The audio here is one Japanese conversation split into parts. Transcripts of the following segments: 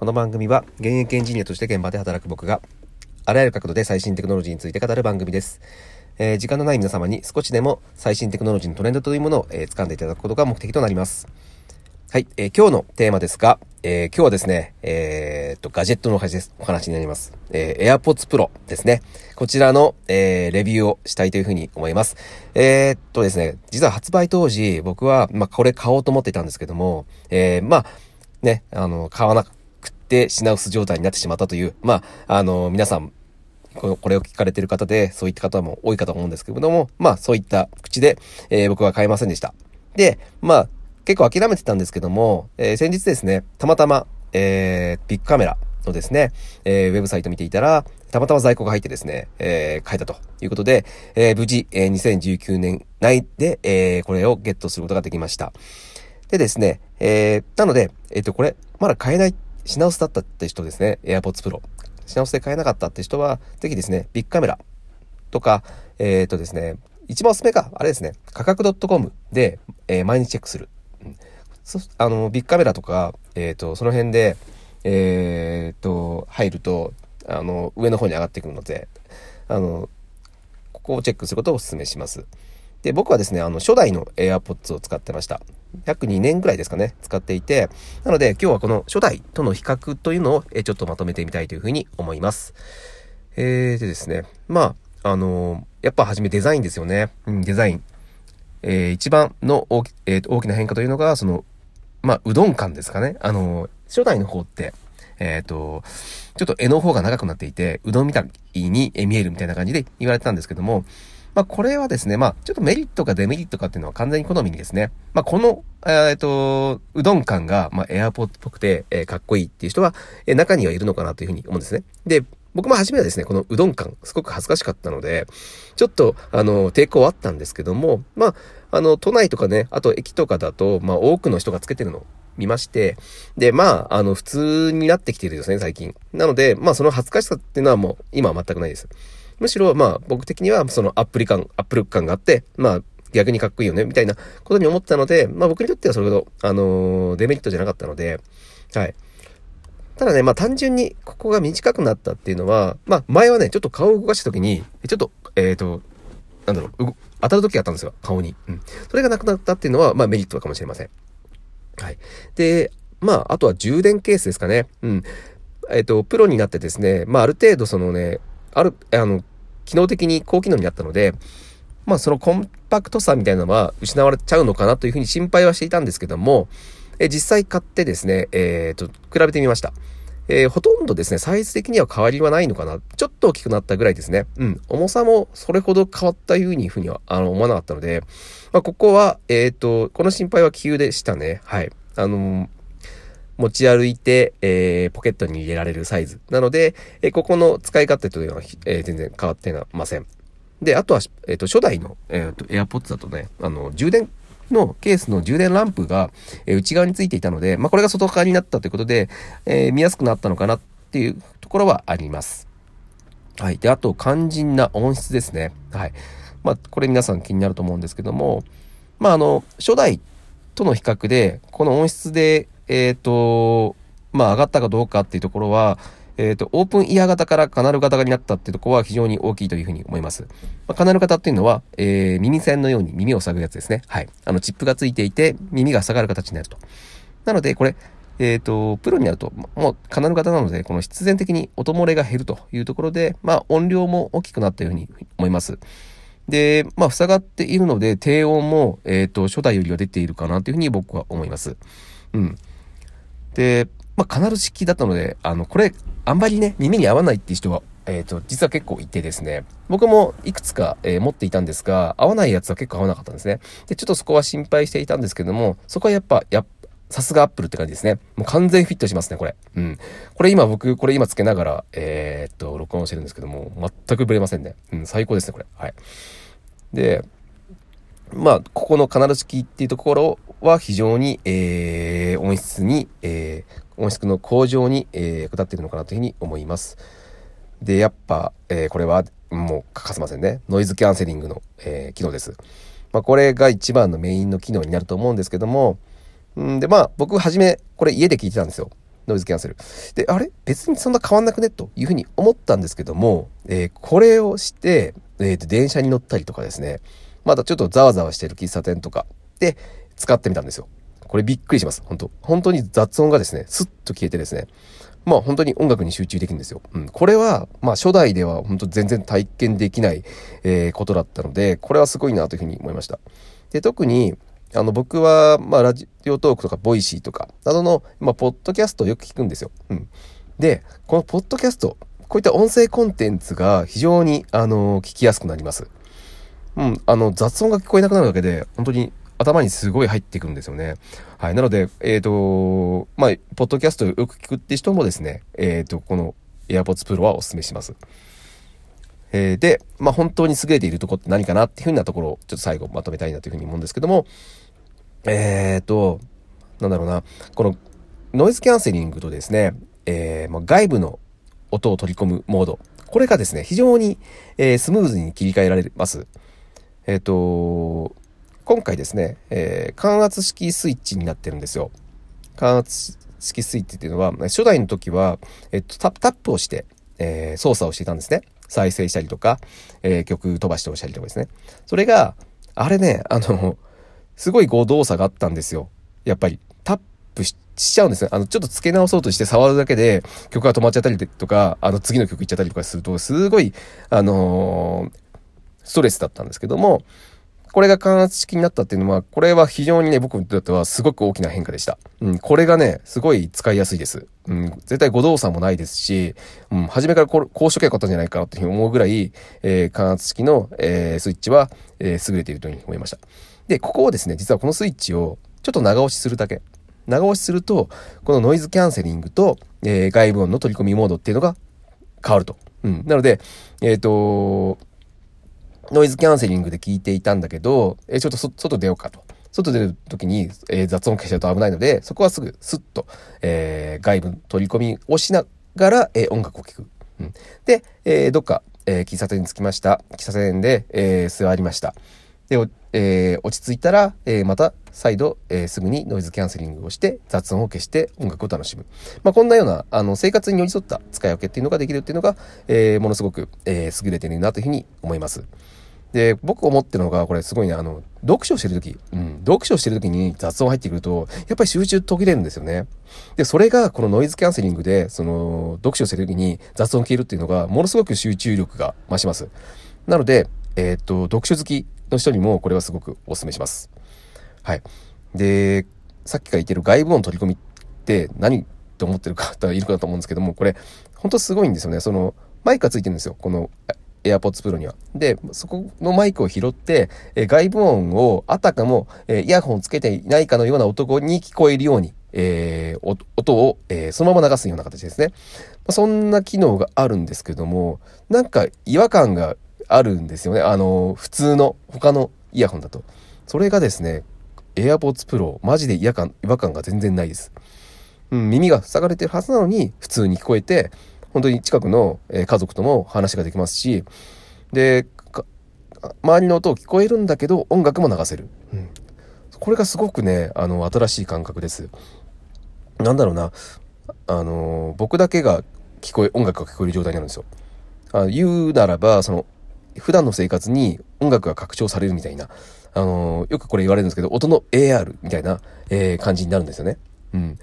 この番組は現役エンジニアとして現場で働く僕があらゆる角度で最新テクノロジーについて語る番組です。えー、時間のない皆様に少しでも最新テクノロジーのトレンドというものを、えー、掴んでいただくことが目的となります。はい、えー、今日のテーマですが、えー、今日はですね、えー、と、ガジェットのお話です。お話になります。えー、AirPods Pro ですね。こちらの、え、レビューをしたいというふうに思います。え、っとですね、実は発売当時、僕は、まあ、これ買おうと思っていたんですけども、え、まあ、ね、あの、買わなくて品薄状態になってしまったという、まあ、あの、皆さん、これを聞かれている方で、そういった方も多いかと思うんですけれども、まあ、そういった口で、えー、僕は買えませんでした。で、まあ、結構諦めてたんですけども、えー、先日ですね、たまたま、えー、ビッグカメラのですね、えー、ウェブサイト見ていたら、たまたま在庫が入ってですね、えー、買えたということで、えー、無事、えー、2019年内で、えー、これをゲットすることができました。でですね、えー、なので、えっ、ー、と、これ、まだ買えない、品薄だったって人ですね、AirPods Pro。品薄で買えなかったって人は、ぜひですね、ビッグカメラとか、えっ、ー、とですね、一番おすすめか、あれですね、価格 .com で、えー、毎日チェックする。そあの、ビッグカメラとか、えっ、ー、と、その辺で、えっ、と、入ると、あの、上の方に上がってくるので、あの、ここをチェックすることをお勧めします。で、僕はですね、あの、初代の AirPods を使ってました。約2年ぐらいですかね、使っていて、なので今日はこの初代との比較というのを、えちょっとまとめてみたいというふうに思います。えー、でですね、まあ、あのー、やっぱはじめデザインですよね。うん、デザイン。えー、一番の大き,、えー、大きな変化というのが、その、まあ、うどん感ですかね。あの、初代の方って、えっ、と、ちょっと絵の方が長くなっていて、うどんみたいに見えるみたいな感じで言われてたんですけども、まあ、これはですね、まあ、ちょっとメリットかデメリットかっていうのは完全に好みにですね、まあ、この、えっ、と、うどん感が、まあ、エアポッドっぽくて、えー、かっこいいっていう人は、えー、中にはいるのかなというふうに思うんですね。で、僕も初めはですね、このうどん感、すごく恥ずかしかったので、ちょっと、あの、抵抗あったんですけども、まあ、あの、都内とかね、あと駅とかだと、まあ、多くの人がつけてるのを見まして、で、まあ、あの、普通になってきてるんですね、最近。なので、まあ、その恥ずかしさっていうのはもう、今は全くないです。むしろ、まあ、僕的には、そのアップリ感、アップル感があって、まあ、逆にかっこいいよね、みたいなことに思ったので、まあ僕にとってはそれほど、あのー、デメリットじゃなかったので、はい。ただね、まあ単純にここが短くなったっていうのは、まあ前はね、ちょっと顔を動かした時に、ちょっと、えっ、ー、と、なんだろう、当たる時があったんですよ、顔に。うん。それがなくなったっていうのは、まあメリットかもしれません。はい。で、まあ、あとは充電ケースですかね。うん。えっ、ー、と、プロになってですね、まあある程度そのね、ある、あの、機能的に高機能になったので、まあそのコンパクトさみたいなのは失われちゃうのかなというふうに心配はしていたんですけども、え実際買ってですね、えっ、ー、と、比べてみました。えー、ほとんどですね、サイズ的には変わりはないのかな。ちょっと大きくなったぐらいですね。うん。重さもそれほど変わったいうにふうには、あの、思わなかったので、まあ、ここは、えっ、ー、と、この心配は急でしたね。はい。あの、持ち歩いて、えー、ポケットに入れられるサイズ。なので、えー、ここの使い勝手というのは、えー、全然変わっていません。で、あとは、えっ、と、初代の、えっ、と、AirPods だとね、あの、充電のケースの充電ランプが、え内側についていたので、まあ、これが外側になったということで、え、見やすくなったのかなっていうところはあります。はい。で、あと、肝心な音質ですね。はい。まあ、これ皆さん気になると思うんですけども、まあ、あの、初代との比較で、この音質で、えっ、ー、と、まあ、上がったかどうかっていうところは、えっ、ー、と、オープンイヤー型からカナル型になったっていうところは非常に大きいというふうに思います。まあ、カナル型っていうのは、えー、耳栓のように耳を塞ぐやつですね。はい。あの、チップがついていて、耳が下がる形になると。なので、これ、えっ、ー、と、プロになると、もうカナル型なので、この必然的に音漏れが減るというところで、まあ、音量も大きくなったように思います。で、まあ、塞がっているので、低音も、えっ、ー、と、初代よりは出ているかなというふうに僕は思います。うん。で、まあ、カナル式だったので、あの、これ、あんまりね、耳に合わないっていう人は、えっ、ー、と、実は結構いてですね、僕もいくつか、えー、持っていたんですが、合わないやつは結構合わなかったんですね。で、ちょっとそこは心配していたんですけども、そこはやっぱ、やっさすがアップルって感じですね。もう完全フィットしますね、これ。うん。これ今僕、これ今つけながら、えー、っと、録音してるんですけども、全くブレませんね。うん、最高ですね、これ。はい。で、まあ、ここのカナル式っていうところは非常に、えー、音質に、えー、音質の向上に、えー、下っているのかなというふうに思います。で、やっぱ、えー、これはもう欠かせませんね。ノイズキャンセリングの、えー、機能です。まあ、これが一番のメインの機能になると思うんですけども、んで、まあ、僕はじめ、これ家で聞いてたんですよ。ノイズキャンセル。で、あれ？別にそんな変わんなくね？というふうに思ったんですけども、えー、これをして、え、ー、と、電車に乗ったりとかですね、まだちょっとざわざわしてる喫茶店とかで使ってみたんですよ。これびっくりします。本当本当に雑音がですね、スッと消えてですね、まあ本当に音楽に集中できるんですよ。うん。これは、まあ初代では本当全然体験できない、えー、ことだったので、これはすごいなというふうに思いました。で、特に、あの、僕は、まあ、ラジオトークとか、ボイシーとか、などの、まあ、ポッドキャストをよく聞くんですよ。うん。で、このポッドキャスト、こういった音声コンテンツが非常に、あの、聞きやすくなります。うん、あの、雑音が聞こえなくなるだけで、本当に頭にすごい入ってくるんですよね。はい。なので、えっ、ー、と、まあ、ポッドキャストよく聞くって人もですね、えっ、ー、と、この AirPods Pro はお勧めします。えー、で、まあ、本当に優れているところって何かなっていうふうなところをちょっと最後まとめたいなというふうに思うんですけども、えっ、ー、と、なんだろうな、このノイズキャンセリングとですね、えー、まあ、外部の音を取り込むモード。これがですね、非常に、えー、スムーズに切り替えられます。えっ、ー、と、今回ですね、えー、感圧式スイッチになってるんですよ。感圧式スイッチっていうのは、初代の時は、えっと、タップをして、えー、操作をしていたんですね。再生したりとか、えー、曲飛ばして押したりとかですね。それが、あれね、あの、すごい誤動作があったんですよ。やっぱり、タップしちゃうんですね。あの、ちょっと付け直そうとして触るだけで曲が止まっちゃったりとか、あの、次の曲行っちゃったりとかすると、すごい、あのー、ストレスだったんですけども、これが感圧式になったっていうのは、これは非常にね、僕にとってはすごく大きな変化でした。うん、これがね、すごい使いやすいです。うん、絶対誤動作もないですし、うん、初めからここうしとけばよかったんじゃないかなっていうふうに思うぐらい、えー、感圧式の、えー、スイッチは、えー、優れているというふうに思いました。で、ここをですね、実はこのスイッチをちょっと長押しするだけ。長押しすると、このノイズキャンセリングと、えー、外部音の取り込みモードっていうのが変わると。うん。なので、えっ、ー、と、ノイズキャンセリングで聞いていたんだけど、え、ちょっと外出ようかと。外出る時に、えー、雑音消しちゃうと危ないので、そこはすぐスッと、えー、外部取り込みをしながら、えー、音楽を聴く。うん、で、え、どっか、え、喫茶店に着きました。喫茶店で、え、座りました。で、え、落ち着いたら、え、また再度、え、すぐにノイズキャンセリングをして雑音を消して音楽を楽しむ。まあ、こんなようなあの生活に寄り添った使い分けっていうのができるっていうのが、え、ものすごく、え、優れてるなというふうに思います。で、僕思ってるのが、これすごいね、あの、読書してる時、うん、読書してる時に雑音入ってくると、やっぱり集中途切れるんですよね。で、それがこのノイズキャンセリングで、その、読書してる時に雑音消えるっていうのが、ものすごく集中力が増します。なので、えっ、と、読書好きの人にもこれはすごくお勧めします。はい。で、さっきから言ってる外部音取り込みって何って思ってる方いるかと思うんですけども、これ、本当すごいんですよね。その、マイクがついてるんですよ。この AirPods Pro には。で、そこのマイクを拾って、え外部音をあたかも、えイヤホンをつけていないかのような男に聞こえるように、えー、音を、えー、そのまま流すような形ですね。まそんな機能があるんですけども、なんか違和感があるんですよね。あの、普通の他のイヤホンだと。それがですね、AirPods Pro、マジで違和感、違和感が全然ないです。うん、耳が塞がれてるはずなのに、普通に聞こえて、本当に近くの、え家族とも話ができますし、で、周りの音を聞こえるんだけど、音楽も流せる。うん。これがすごくね、あの、新しい感覚です。なんだろうな、あの、僕だけが聞こえ、音楽が聞こえる状態になるんですよ。あ言うならば、その、普段の生活に音楽が拡張されるみたいな、あのよくこれ言われるんですけど、音の AR みたいな、えー、感じになるんですよね。うん。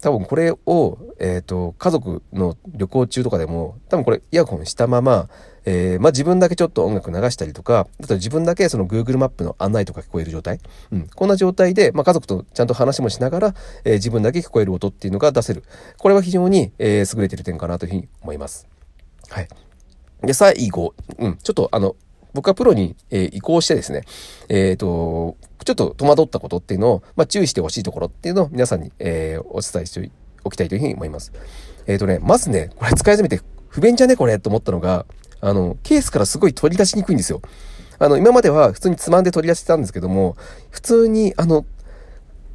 多分これを、えっ、ー、と、家族の旅行中とかでも、多分これイヤホンしたまま、えー、まあ、自分だけちょっと音楽流したりとか、あと自分だけその Google マップの案内とか聞こえる状態。うん。こんな状態で、まあ、家族とちゃんと話もしながら、えー、自分だけ聞こえる音っていうのが出せる。これは非常に、え、優れてる点かなというふうに思います。はい。で、最後、うん、ちょっとあの、僕はプロに、え、移行してですね、えっ、ー、と、ちょっと戸惑ったことっていうのを、まあ、注意してほしいところっていうのを皆さんに、えー、お伝えしておきたいというふうに思います。えっ、ー、とね、まずね、これ使い始めて不便じゃねこれと思ったのが、あの、ケースからすごい取り出しにくいんですよ。あの、今までは普通につまんで取り出してたんですけども、普通に、あの、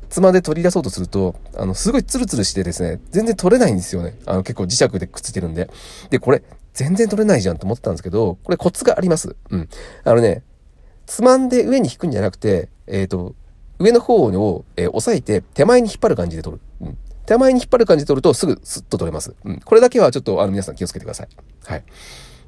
つまんで取り出そうとすると、あの、すごいツルツルしてですね、全然取れないんですよね。あの、結構磁石でくっついてるんで。で、これ、全然取れないじゃんと思ってたんですけど、これコツがあります。うん。あのね、つまんで上に引くんじゃなくて、えっ、ー、と、上の方を、えー、押さえて手前に引っ張る感じで取る。うん。手前に引っ張る感じで取るとすぐスッと取れます。うん。これだけはちょっとあの皆さん気をつけてください。はい。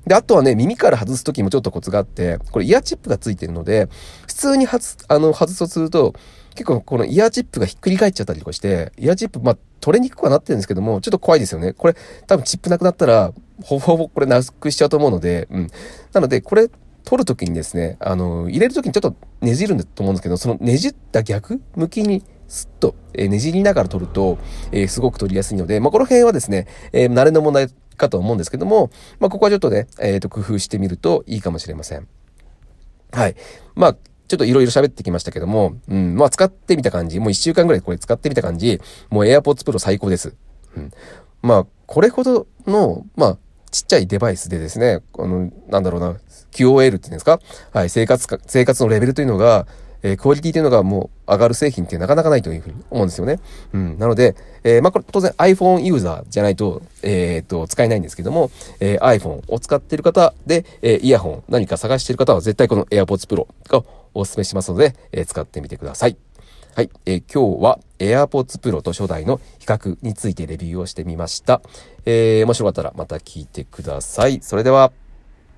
で、あとはね、耳から外すときもちょっとコツがあって、これイヤーチップがついてるので、普通に外すあの、外すとすると、結構このイヤーチップがひっくり返っちゃったりとかして、イヤーチップ、まあ、取れにくくはなってるんですけども、ちょっと怖いですよね。これ、多分チップなくなったら、ほぼほぼこれなくしちゃうと思うので、うん。なので、これ、取るときにですね、あの、入れるときにちょっとねじるんだと思うんですけど、そのねじった逆向きにスッと、えねじりながら取ると、えー、すごく取りやすいので、まあ、この辺はですね、えー、慣れの問題かと思うんですけども、まあ、ここはちょっとね、えっ、と、工夫してみるといいかもしれません。はい。まあ、ちょっといろいろ喋ってきましたけども、うん、まあ使ってみた感じ、もう一週間ぐらいこれ使ってみた感じ、もう AirPods Pro 最高です。うん。まあ、これほどの、まあ、ちっちゃいデバイスでですね、あの、なんだろうな、QOL っていうんですか？はい、生活か、生活のレベルというのが、えー、クオリティというのがもう上がる製品ってなかなかないというふうに思うんですよね。うん。なので、えー、まあ、これ当然 iPhone ユーザーじゃないと、えー、っと、使えないんですけども、え、iPhone を使っている方で、え、イヤホン何か探している方は絶対この AirPods Pro がお勧めしますので、え、使ってみてください。はい、えー、今日は AirPods Pro と初代の比較についてレビューをしてみました。えー、面白かったらまた聞いてください。それでは。